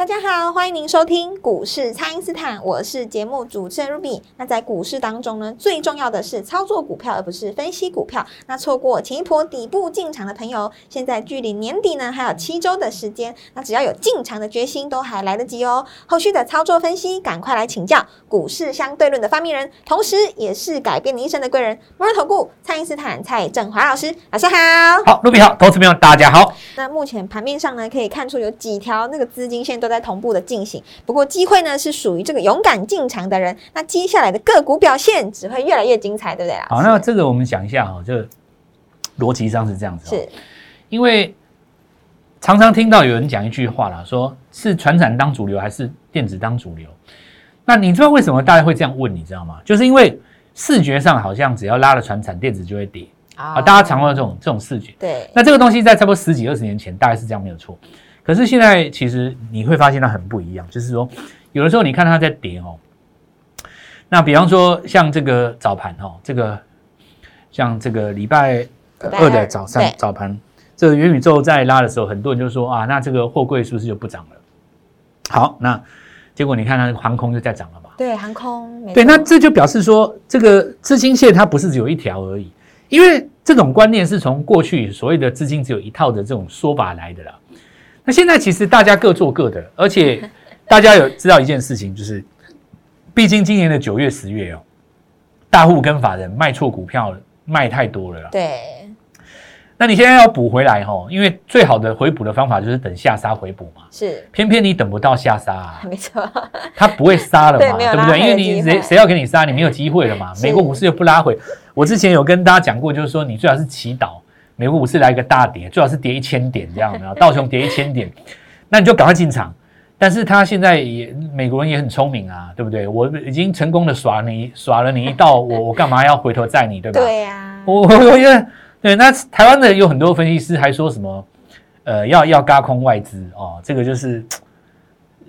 大家好，欢迎您收听股市蔡因斯坦，我是节目主持人 Ruby。那在股市当中呢，最重要的是操作股票，而不是分析股票。那错过前一波底部进场的朋友，现在距离年底呢还有七周的时间，那只要有进场的决心，都还来得及哦。后续的操作分析，赶快来请教股市相对论的发明人，同时也是改变你一生的贵人——摩尔投顾蔡因斯坦蔡振华老师，老师好。好，Ruby 好，投资朋友大家好。那目前盘面上呢，可以看出有几条那个资金线都在同步的进行，不过机会呢是属于这个勇敢进场的人。那接下来的个股表现只会越来越精彩，对不对啊？好，那这个我们讲一下哈，这逻辑上是这样子，是因为常常听到有人讲一句话啦，说是传产当主流还是电子当主流？那你知道为什么大家会这样问？你知道吗？就是因为视觉上好像只要拉了船产，电子就会跌啊，大家常用这种这种视觉。对，那这个东西在差不多十几二十年前大概是这样没有错。可是现在其实你会发现它很不一样，就是说有的时候你看它在跌哦，那比方说像这个早盘哦，这个像这个礼拜二的早上早盘，这个元宇宙在拉的时候，很多人就说啊，那这个货柜是不是就不涨了？好，那结果你看它航空就在涨了嘛？对，航空对，那这就表示说这个资金线它不是只有一条而已，因为这种观念是从过去所谓的资金只有一套的这种说法来的啦。那现在其实大家各做各的，而且大家有知道一件事情，就是毕竟今年的九月、十月哦，大户跟法人卖错股票卖太多了啦。对，那你现在要补回来哈，因为最好的回补的方法就是等下杀回补嘛。是，偏偏你等不到下杀啊，没错，它不会杀了嘛，对不对？因为你谁谁要给你杀，你没有机会了嘛。美国股市又不拉回，我之前有跟大家讲过，就是说你最好是祈祷。美国股市来一个大跌，最好是跌一千点这样的，道琼跌一千点，那你就赶快进场。但是他现在也美国人也很聪明啊，对不对？我已经成功的耍你耍了你一道，我 我干嘛要回头载你，对吧？对呀，我我觉得对。那台湾的有很多分析师还说什么，呃，要要嘎空外资哦，这个就是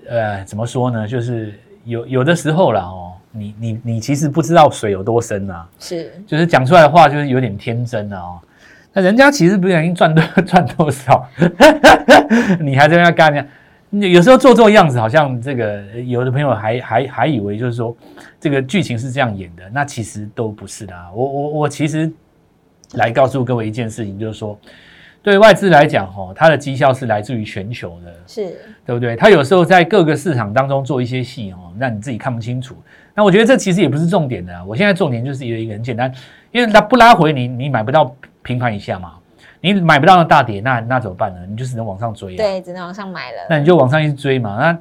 呃怎么说呢？就是有有的时候啦哦，你你你其实不知道水有多深啊，是，就是讲出来的话就是有点天真啊哦。那人家其实不小心赚多 赚多少，你还在那干呢？有时候做做样子，好像这个有的朋友还还还以为就是说这个剧情是这样演的，那其实都不是的。我我我其实来告诉各位一件事情，就是说对外资来讲，哈，它的绩效是来自于全球的，是对不对？它有时候在各个市场当中做一些戏，哦，让你自己看不清楚。那我觉得这其实也不是重点的。我现在重点就是有一个很简单，因为它不拉回你，你买不到。平盘一下嘛，你买不到那大跌，那那怎么办呢？你就只能往上追啊。对，只能往上买了。那你就往上一直追嘛。那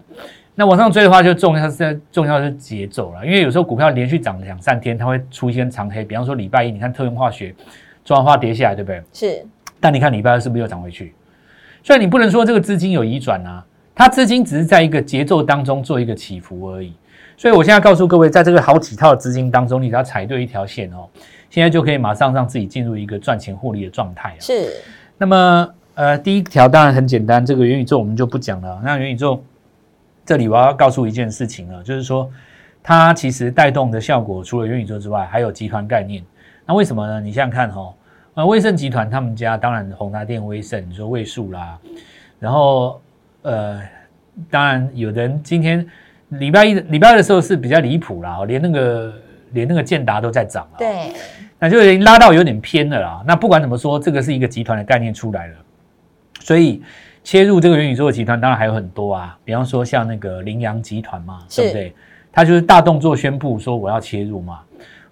那往上追的话，就重要是重要是节奏了。因为有时候股票连续涨两三天，它会出现长黑。比方说礼拜一，你看特用化学、中华化跌下来，对不对？是。但你看礼拜二是不是又涨回去？所以你不能说这个资金有移转啊，它资金只是在一个节奏当中做一个起伏而已。所以我现在告诉各位，在这个好几套资金当中，你只要踩对一条线哦。现在就可以马上让自己进入一个赚钱获利的状态是。那么，呃，第一条当然很简单，这个元宇宙我们就不讲了。那元宇宙这里我要告诉一件事情了，就是说它其实带动的效果，除了元宇宙之外，还有集团概念。那为什么呢？你想想看哈，呃，威盛集团他们家当然宏达电、威盛，你说位数啦，然后呃，当然有人今天礼拜一、礼拜二的时候是比较离谱啦，连那个。连那个建达都在涨了，对，那就已经拉到有点偏了啦。那不管怎么说，这个是一个集团的概念出来了，所以切入这个元宇宙的集团当然还有很多啊。比方说像那个羚羊集团嘛，对不对？他就是大动作宣布说我要切入嘛，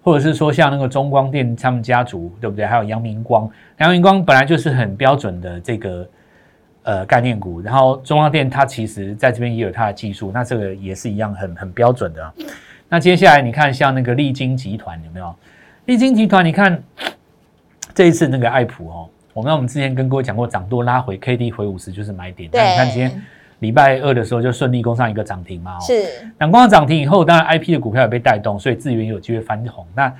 或者是说像那个中光电他们家族，对不对？还有阳明光，阳明光本来就是很标准的这个呃概念股，然后中光电它其实在这边也有它的技术，那这个也是一样很很标准的。那接下来你看，像那个利金集团有没有？利金集团，你看 这一次那个爱普哦，我们我们之前跟各位讲过，涨多拉回，K D 回五十就是买点。那你看今天礼拜二的时候就顺利攻上一个涨停嘛。哦是那攻上涨停以后，当然 I P 的股票也被带动，所以资源有机会翻红。那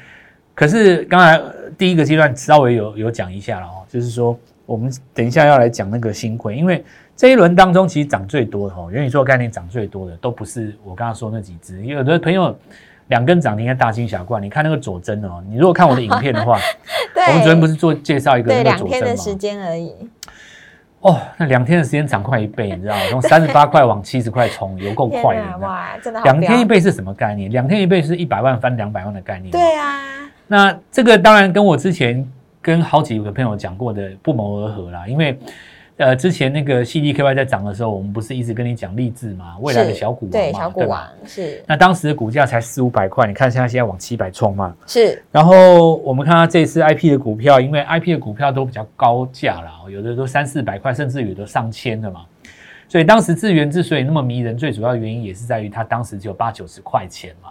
可是刚才呃第一个阶段稍微有有讲一下了哦，就是说我们等一下要来讲那个新贵，因为这一轮当中其实涨最多的哦，元宇宙概念涨最多的都不是我刚刚说那几只，有的朋友两根涨停还大惊小怪。你看那个左真哦，你如果看我的影片的话，对，我们昨天不是做介绍一个那个佐两天的时？间而已，哦，那两天的时间涨快一倍，你知道吗？从三十八 块往七十块冲，有够快的。哇，真的好两天一，倍是什么概念？两天一倍是一百万翻两百万的概念。对啊，那这个当然跟我之前跟好几个朋友讲过的不谋而合啦，因为呃之前那个 CDKY 在涨的时候，我们不是一直跟你讲励志嘛，未来的小股王对嘛，对吧？小股王是那当时的股价才四五百块，你看现在现在往七百冲嘛。是然后我们看到这次 IP 的股票，因为 IP 的股票都比较高价啦，有的都三四百块，甚至有的上千的嘛。所以当时智源之所以那么迷人，最主要的原因也是在于它当时只有八九十块钱嘛。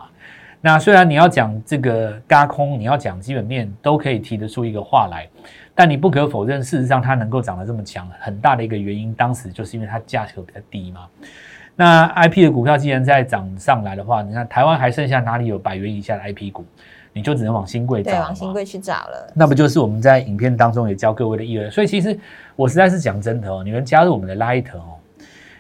那虽然你要讲这个嘎空，你要讲基本面，都可以提得出一个话来，但你不可否认，事实上它能够涨得这么强，很大的一个原因，当时就是因为它价格比较低嘛。那 IP 的股票既然在涨上来的话，你看台湾还剩下哪里有百元以下的 IP 股？你就只能往新贵找对，往新贵去找了，那不就是我们在影片当中也教各位的意义？所以其实我实在是讲真的哦，你们加入我们的 Light 哦，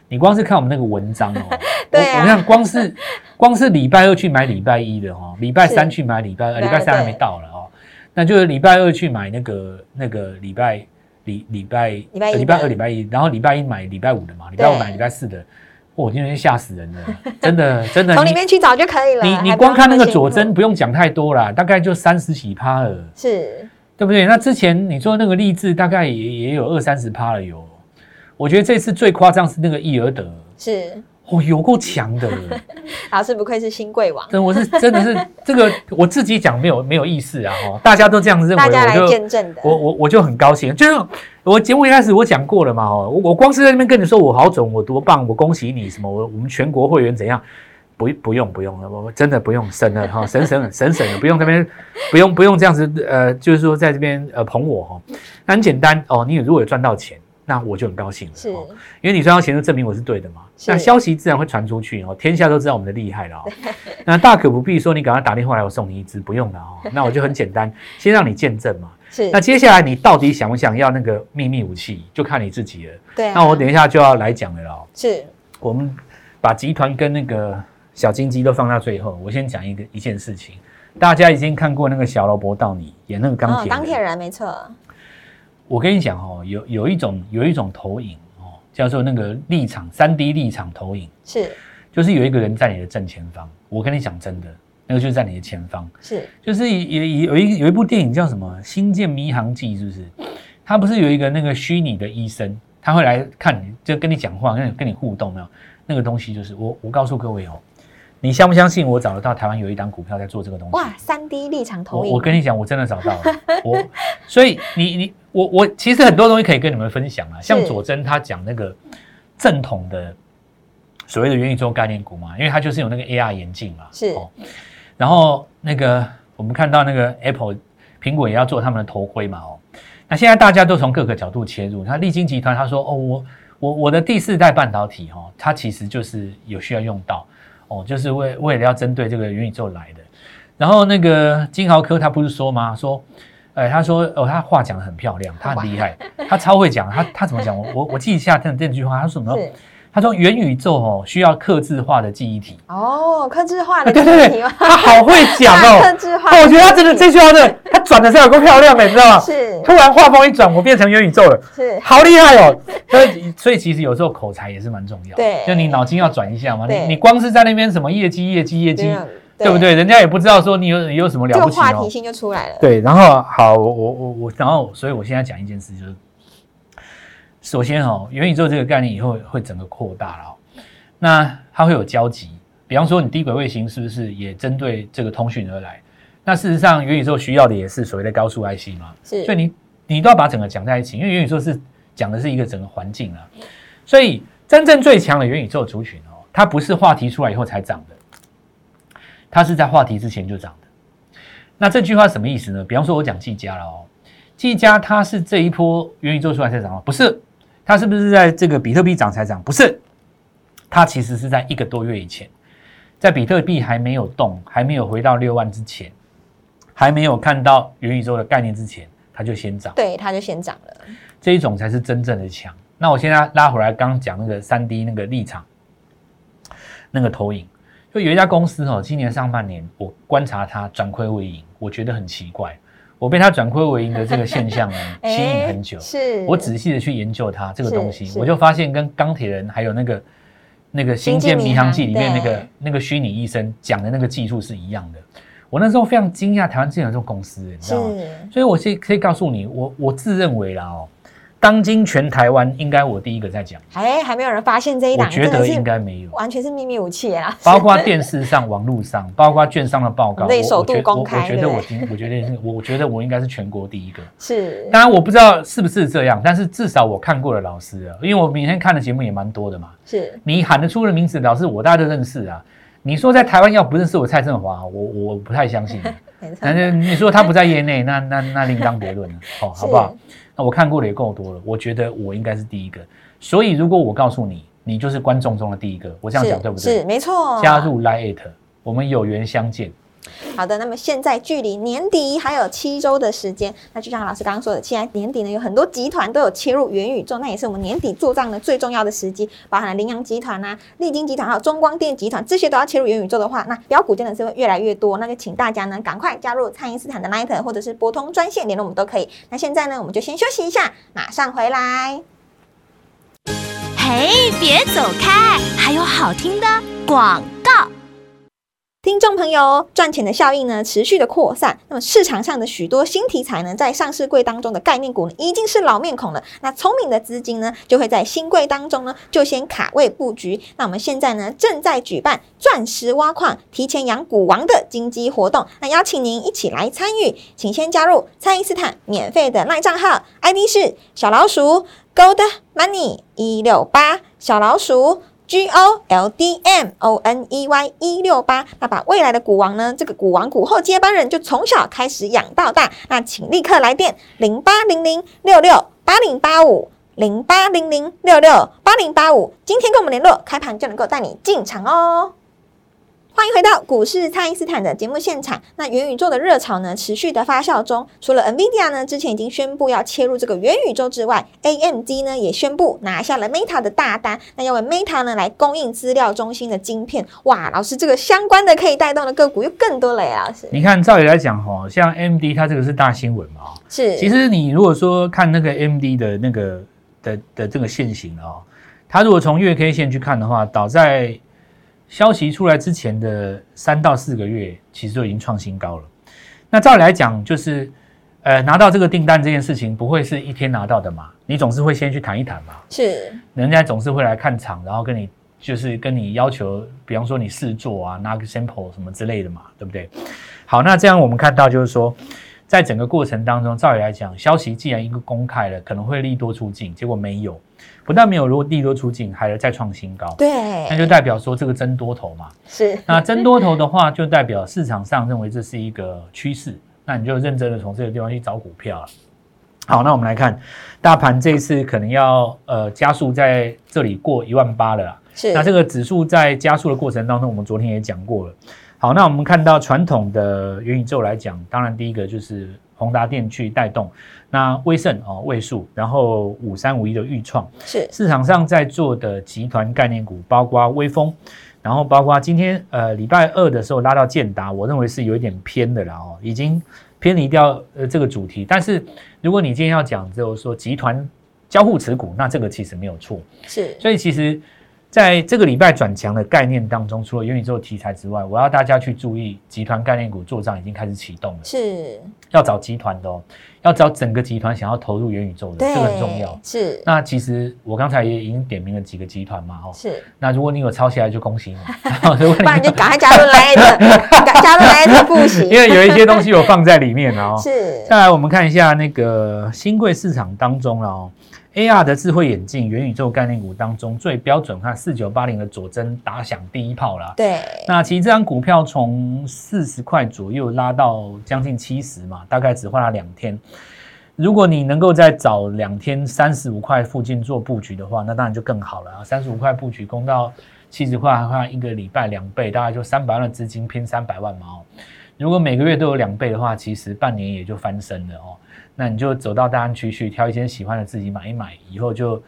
你光是看我们那个文章哦，对啊。我我看光是 光是礼拜二去买礼拜一的哦，礼拜三去买礼拜二，礼拜三还没到了哦，那就是礼拜二去买那个那个礼拜礼礼拜礼拜二礼拜一，然后礼拜一买礼拜五的嘛，礼拜五对买礼拜四的，我今天吓死人了，真 的真的，你从里面去找就可以了。你你光看那个佐真不用讲太多啦，大概就三十几趴了。是。对不对？那之前你说那个励志大概也也有二三十趴了有，我觉得这次最夸张是那个易尔德，是，哦，有够强的，老师不愧是新贵王，真我是真的是 这个我自己讲没有没有意思啊，哦，大家都这样认为，大家来见证的。我我我就很高兴，就是我节目一开始我讲过了嘛，哦，我我光是在那边跟你说我好准，我多棒，我恭喜你什么，我我们全国会员怎样。不不用不用了，我真的不用省了哈，省省省省了，不用这边不用不用这样子呃，就是说在这边呃捧我哈，那很简单哦，你如果有赚到钱，那我就很高兴了，是。哦。因为你赚到钱就证明我是对的嘛，那消息自然会传出去哦，天下都知道我们的厉害了哦，那大可不必说你赶快打电话来我送你一支，不用了哦，那我就很简单，先让你见证嘛，是。那接下来你到底想不想要那个秘密武器，就看你自己了。对啊，那我等一下就要来讲了哦。是。我们把集团跟那个小金鸡都放到最后，我先讲一个一件事情。大家已经看过那个小罗伯道尼演那个钢哦，铁人，钢铁人没错，我跟你讲哦，有有一种有一种投影哦，叫做那个立场三 D 立场投影，是就是有一个人在你的正前方。我跟你讲真的，那个就是在你的前方。是就是有有有一有一部电影叫什么《星舰迷航记》，是不是？他不是有一个那个虚拟的医生，他会来看你，就跟你讲话，跟你跟你互动，没有？那个东西就是我我告诉各位哦，你相不相信？我找得到台湾有一档股票在做这个东西。哇，三 D 立场投我影，我跟你讲，我真的找到了。我所以你你我我其实很多东西可以跟你们分享啊，像是佐真他讲那个正统的所谓的元宇宙概念股嘛，因为它就是有那个 AR 眼镜嘛，是哦。然后那个我们看到那个 Apple 苹果也要做他们的头盔嘛，哦。那现在大家都从各个角度切入，他立晶集团他说哦，我我我的第四代半导体哦，它其实就是有需要用到哦，就是为为了要针对这个元宇宙来的。然后那个金豪科他不是说吗？说，呃，他说哦，他话讲的很漂亮，他很厉害，他超会讲。他他怎么讲？我我我记一下这这句话，他说什么？他说元宇宙哦需要克制化的记忆体。哦，克制化啊的对对对？他好会讲哦。克制化哦，我觉得他真的这句话真的，他转的是有够漂亮的，你知道吗？是突然画风一转，我变成元宇宙了，是好厉害哦！所以所以其实有时候口才也是蛮重要，对就你脑筋要转一下嘛。你你光是在那边什么业绩业绩业绩，对对不？对？人家也不知道说你有你有什么了不起哦话题。性就出来了。对，然后好，我我我我，然后所以我现在讲一件事，就是首先哦，元宇宙这个概念以后会整个扩大了、哦，那它会有交集。比方说，你低轨卫星是不是也针对这个通讯而来？那事实上，元宇宙需要的也是所谓的高速 IC 嘛，是，所以你你都要把整个讲在一起，因为元宇宙是讲的是一个整个环境啊。所以真正最强的元宇宙族群哦，它不是话题出来以后才涨的，它是在话题之前就涨的。那这句话什么意思呢？比方说，我讲技嘉了哦，技嘉它是这一波元宇宙出来才涨吗？不是，它是不是在这个比特币涨才涨？不是，它其实是在一个多月以前，在比特币还没有动、还没有回到六万之前，还没有看到元宇宙的概念之前，它就先涨。对，它就先涨了。这一种才是真正的强。那我现在拉回来，刚刚讲那个三 D 那个立场，那个投影，就有一家公司哦，今年上半年我观察它转亏为盈，我觉得很奇怪。我被它转亏为盈的这个现象呢 吸引很久，是我仔细的去研究它这个东西，我就发现跟钢铁人还有那个那个《星舰迷航记》里面那个那个虚拟医生讲的那个技术是一样的。我那时候非常惊讶，台湾竟然有这种公司，你知道吗？所以我是可以告诉你，我我自认为啦哦，当今全台湾应该我第一个在讲，哎还没有人发现这一档，我觉得应该没有，完全是秘密武器啊！包括电视上、网络上，包括券商的报告，我类首度公开我觉得我今我觉得是我我觉得我应该是全国第一个。是当然我不知道是不是这样，但是至少我看过的老师啊，因为我每天看的节目也蛮多的嘛。是你喊得出的名字，老师我大家都认识啊。你说在台湾要不认识我蔡振华，我我不太相信。但是你说他不在业内，那那那另当别论了，好，好不好？那我看过的也够多了，我觉得我应该是第一个。所以如果我告诉你，你就是观众中的第一个，我这样讲对不对？是没错，加入 Lite，我们有缘相见。好的，那么现在距离年底还有七周的时间，那就像老师刚刚说的，现在年底呢有很多集团都有切入元宇宙，那也是我们年底做账的最重要的时机，包含了羚羊集团啊、利金集团还有中光电集团，这些都要切入元宇宙的话，那标股真的是会越来越多，那就请大家呢赶快加入蔡因斯坦的 Line 或者是拨通专线联络我们都可以。那现在呢，我们就先休息一下，马上回来。嘿，别走开，还有好听的广。听众朋友，赚钱的效应呢持续的扩散，那么市场上的许多新题材呢，在上市柜当中的概念股呢，已经是老面孔了。那聪明的资金呢，就会在新柜当中呢，就先卡位布局。那我们现在呢，正在举办钻石挖矿、提前养股王的金鸡活动，那邀请您一起来参与，请先加入蔡因斯坦免费的赖账号，ID 是小老鼠 Gold Money 一六八小老鼠。G O L D M O N E Y 一六八，那把未来的股王呢，这个股王股后接班人就从小开始养到大。那请立刻来电零八零零六六八零八五零八零零六六八零八五，今天跟我们联络，开盘就能够带你进场哦。欢迎回到股市，蔡因斯坦的节目现场。那元宇宙的热潮呢，持续的发酵中。除了 NVIDIA 呢，之前已经宣布要切入这个元宇宙之外，AMD 呢也宣布拿下了 Meta 的大单，那要为 Meta 呢来供应资料中心的晶片。哇，老师，这个相关的可以带动的个股又更多了耶，老师。你看，照理来讲，哈，像 AMD 它这个是大新闻嘛，哦是，其实你如果说看那个 AMD 的那个的的这个线型哦，它如果从月 K 线去看的话，倒在消息出来之前的三到四个月，其实就已经创新高了。那照理来讲，就是呃拿到这个订单这件事情，不会是一天拿到的嘛？你总是会先去谈一谈嘛，是，人家总是会来看厂，然后跟你就是跟你要求，比方说你试做啊，拿个 sample 什么之类的嘛，对不对？好，那这样我们看到就是说，在整个过程当中，照理来讲，消息既然一个公开了，可能会利多出尽，结果没有，不但没有如利多出尽，还再创新高，对那就，代表说这个真多头嘛。是，那真多头的话，就代表市场上认为这是一个趋势，那你就认真的从这个地方去找股票了。好，那我们来看大盘这一次可能要呃加速在这里过一万八了啦。是，那这个指数在加速的过程当中，我们昨天也讲过了。好，那我们看到传统的元宇宙来讲，当然第一个就是宏达电去带动，那威盛哦位数，然后五三五一的豫创，是，市场上在做的集团概念股，包括威风，然后包括今天呃礼拜二的时候拉到建达，我认为是有一点偏的啦哦，已经偏离掉呃这个主题。但是如果你今天要讲就是说集团交互持股，那这个其实没有错。是，所以其实在这个礼拜转强的概念当中，除了元宇宙题材之外，我要大家去注意集团概念股做账已经开始启动了，是，要找集团的哦，要找整个集团想要投入元宇宙的，对，这个很重要。是，那其实我刚才也已经点名了几个集团嘛，哦，是，那如果你有抄起来就恭喜你，如 果 不然你就赶快加入来的，赶加入来的复习，因为有一些东西有放在里面了哦。是，再来，我们看一下那个新贵市场当中了哦，AR 的智慧眼镜、元宇宙概念股当中最标准，看四九八零的佐真打响第一炮啦。对，那其实这张股票从四十块左右拉到将近七十嘛，大概只花了两天。如果你能够在早两天三十五块附近做布局的话，那当然就更好了啊！三十五块布局攻到其实话的话，一个礼拜两倍，大概就三百万的资金拼三百万嘛哦。如果每个月都有两倍的话，其实半年也就翻身了哦。那你就走到大安区去挑一些喜欢的自己买一买，以后就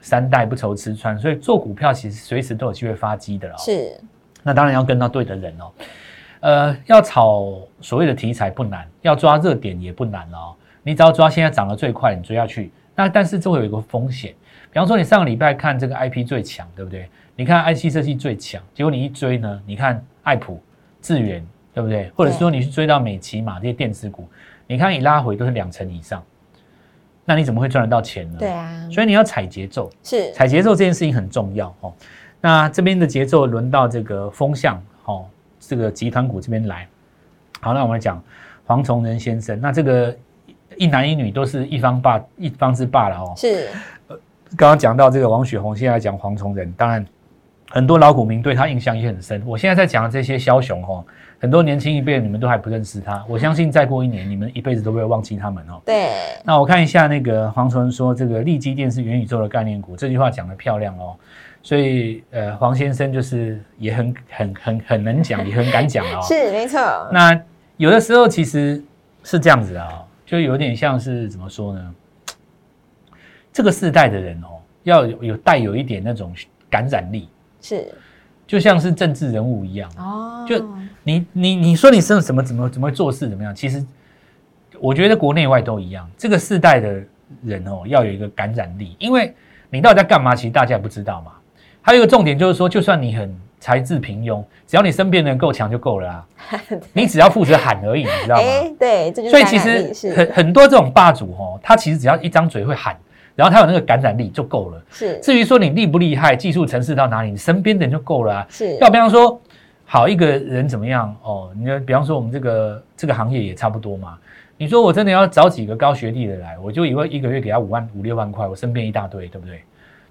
三代不愁吃穿。所以做股票其实随时都有机会发机的哦。是，那当然要跟到对的人哦。呃，要炒所谓的题材不难，要抓热点也不难哦。你只要抓现在涨得最快，你追下去。那但是这会有一个风险，比方说你上个礼拜看这个 IP 最强，对不对？你看 IC 设计最强，结果你一追呢，你看爱普、智源，对不对？或者说你去追到美骑马这些电子股，你看你拉回都是两成以上，那你怎么会赚得到钱呢？对啊，所以你要踩节奏，是踩节奏这件事情很重要哦。那这边的节奏轮到这个风向哦。这个集团股这边来，好，那我们讲黄崇仁先生。那这个一男一女都是一方霸一方之霸了哦。是。刚刚讲到这个王雪红，现在讲黄崇仁，当然很多老股民对他印象也很深。我现在在讲的这些枭雄哦，很多年轻一辈你们都还不认识他。我相信再过一年，你们一辈子都不会忘记他们哦。对。那我看一下那个黄崇仁说，这个利基电是元宇宙的概念股，这句话讲的漂亮哦。所以，呃，黄先生就是也很很很很能讲，也很敢讲哦。是，没错。那有的时候其实是这样子啊，就有点像是怎么说呢？这个世代的人哦，要有有带有一点那种感染力，是，就像是政治人物一样哦。就你你你说你是什么怎么怎么做事怎么样？其实我觉得国内外都一样，这个世代的人哦，要有一个感染力，因为你到底在干嘛？其实大家也不知道嘛。还有一个重点就是说，就算你很才智平庸，只要你身边人够强就够了啊！你只要负责喊而已，你知道吗？对，所以其实很很多这种霸主哦，他其实只要一张嘴会喊，然后他有那个感染力就够了。是，至于说你厉不厉害，技术层次到哪里，你身边的人就够了啊。是，要比方说好一个人怎么样哦？你比方说我们这个这个行业也差不多嘛。你说我真的要找几个高学历的来，我就以为一个月给他五万五六万块，我身边一大堆，对不对？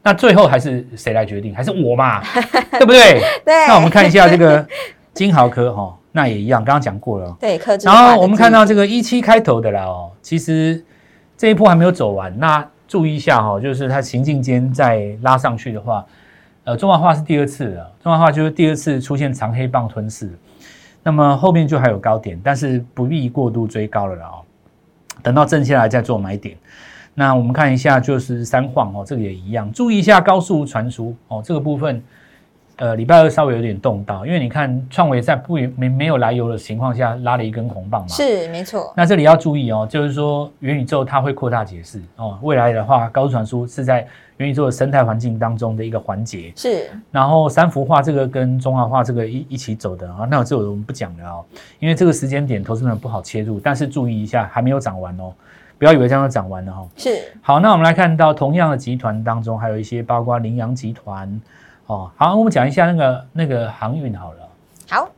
那最后还是谁来决定？还是我嘛，对不对？对。那我们看一下这个金豪科哈，那也一样，刚刚讲过了。对。然后我们看到这个一七开头的啦哦，其实这一波还没有走完。那注意一下哈，就是它行进间再拉上去的话，呃，中华化是第二次了，中华化就是第二次出现长黑棒吞噬。那么后面就还有高点，但是不必过度追高了哦，等到正下来再做买点。那我们看一下，就是三晃哦，这个也一样，注意一下高速传输哦，这个部分，呃，礼拜二稍微有点动荡，因为你看创维在不没没有来由的情况下拉了一根红棒嘛，是没错。那这里要注意哦，就是说元宇宙它会扩大解释哦，未来的话高速传输是在元宇宙的生态环境当中的一个环节，是。然后三幅画这个跟中华画这个一一起走的啊，那这我们不讲了哦，因为这个时间点投资人不好切入，但是注意一下，还没有涨完哦。不要以为这样就涨完了哈。是。好，那我们来看到同样的集团当中，还有一些包括羚羊集团，哦，好，我们讲一下那个那个航运好了。好，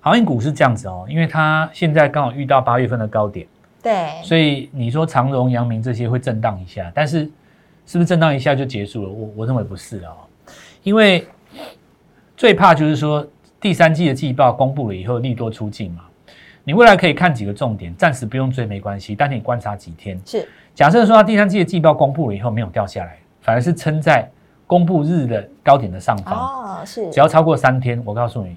航运股是这样子哦，因为它现在刚好遇到八月份的高点，对，所以你说长荣、阳明这些会震荡一下，但是是不是震荡一下就结束了？我我认为不是哦，因为最怕就是说第三季的季报公布了以后利多出尽嘛。你未来可以看几个重点，暂时不用追没关系，但你观察几天。是，假设说它第三季的季报公布了以后没有掉下来，反而是撑在公布日的高点的上方。哦，是。只要超过三天，我告诉你，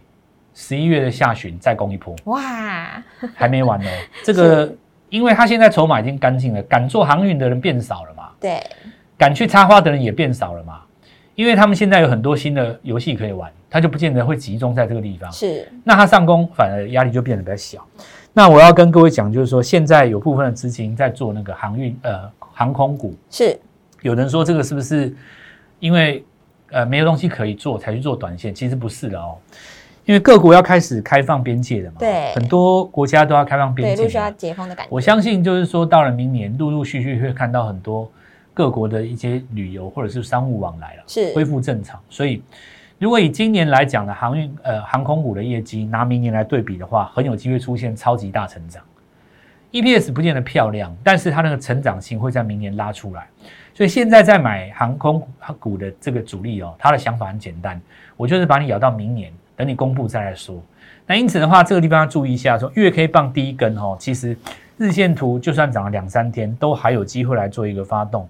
十一月的下旬再攻一波。哇，还没完呢。这个，因为他现在筹码已经干净了，敢做航运的人变少了嘛。对。敢去插花的人也变少了嘛。因为他们现在有很多新的游戏可以玩，他就不见得会集中在这个地方。是，那他上攻反而压力就变得比较小。那我要跟各位讲，就是说现在有部分的资金在做那个航运呃航空股。是，有人说这个是不是因为呃没有东西可以做才去做短线？其实不是的哦，因为各国要开始开放边界的嘛。对，很多国家都要开放边界，陆续要解封的感觉。我相信就是说到了明年，陆陆续续会看到很多。各国的一些旅游或者是商务往来了，是恢复正常。所以，如果以今年来讲的航运呃航空股的业绩拿明年来对比的话，很有机会出现超级大成长。EPS 不见得漂亮，但是它那个成长性会在明年拉出来。所以现在在买航空股的这个主力哦，他的想法很简单，我就是把你咬到明年，等你公布再来说。那因此的话，这个地方要注意一下，说月 K 棒第一根哦，其实。日线图就算涨了两三天，都还有机会来做一个发动。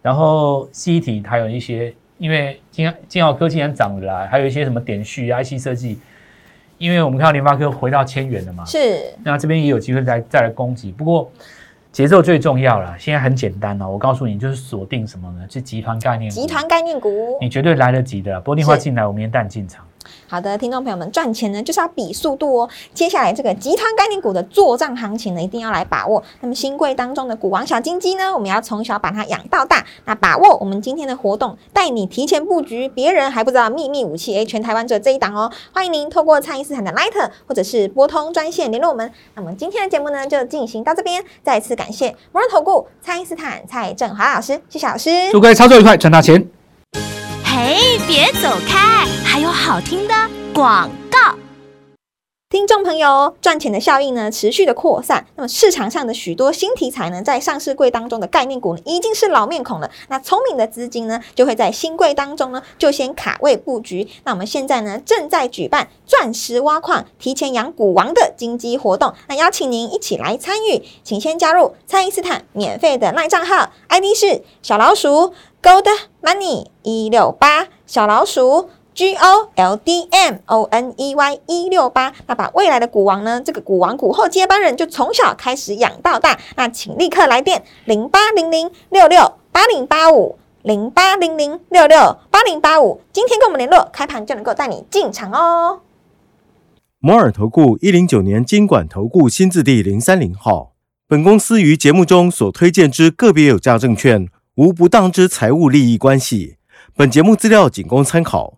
然后，C 体还有一些因为金金奥科技然涨了啦，还有一些什么点序、IC 设计，因为我们看到联发科回到千元了嘛，是那这边也有机会再再来攻击。不过节奏最重要了，现在很简单哦，我告诉你，就是锁定什么呢？是集团概念股，集团概念股。你绝对来得及的啦。拨电话是进来，我明天带你进场。好的，听众朋友们，赚钱呢就是要比速度哦。接下来这个集团概念股的作战行情呢，一定要来把握。那么新贵当中的股王小金鸡呢，我们要从小把它养到大。那把握我们今天的活动，带你提前布局别人还不知道秘密武器，诶，全台湾只有这一档哦。欢迎您透过蔡因斯坦的 Light 或者是拨通专线联络我们。那么今天的节目呢，就进行到这边。再次感谢摩人投顾蔡因斯坦蔡振华老师，谢谢老师。祝各位操作愉快，赚大钱！嘿，别走开，好听的广告。听众朋友，赚钱的效应呢持续的扩散，那么市场上的许多新题材呢，在上市柜当中的概念股呢，已经是老面孔了。那聪明的资金呢，就会在新柜当中呢，就先卡位布局。那我们现在呢，正在举办钻石挖矿、提前养股王的金鸡活动，那邀请您一起来参与，请先加入蔡因斯坦免费的赖账号，ID 是小老鼠 Gold Money 一六八小老鼠。G O L D M O N E Y 一六八，那把未来的股王呢，这个股王股后接班人就从小开始养到大。那请立刻来电零八零零六六八零八五零八零零六六八零八五，今天跟我们联络，开盘就能够带你进场哦。摩尔投顾一零九年经管投顾新字第零三零号。本公司于节目中所推荐之个别有价证券，无不当之财务利益关系。本节目资料仅供参考，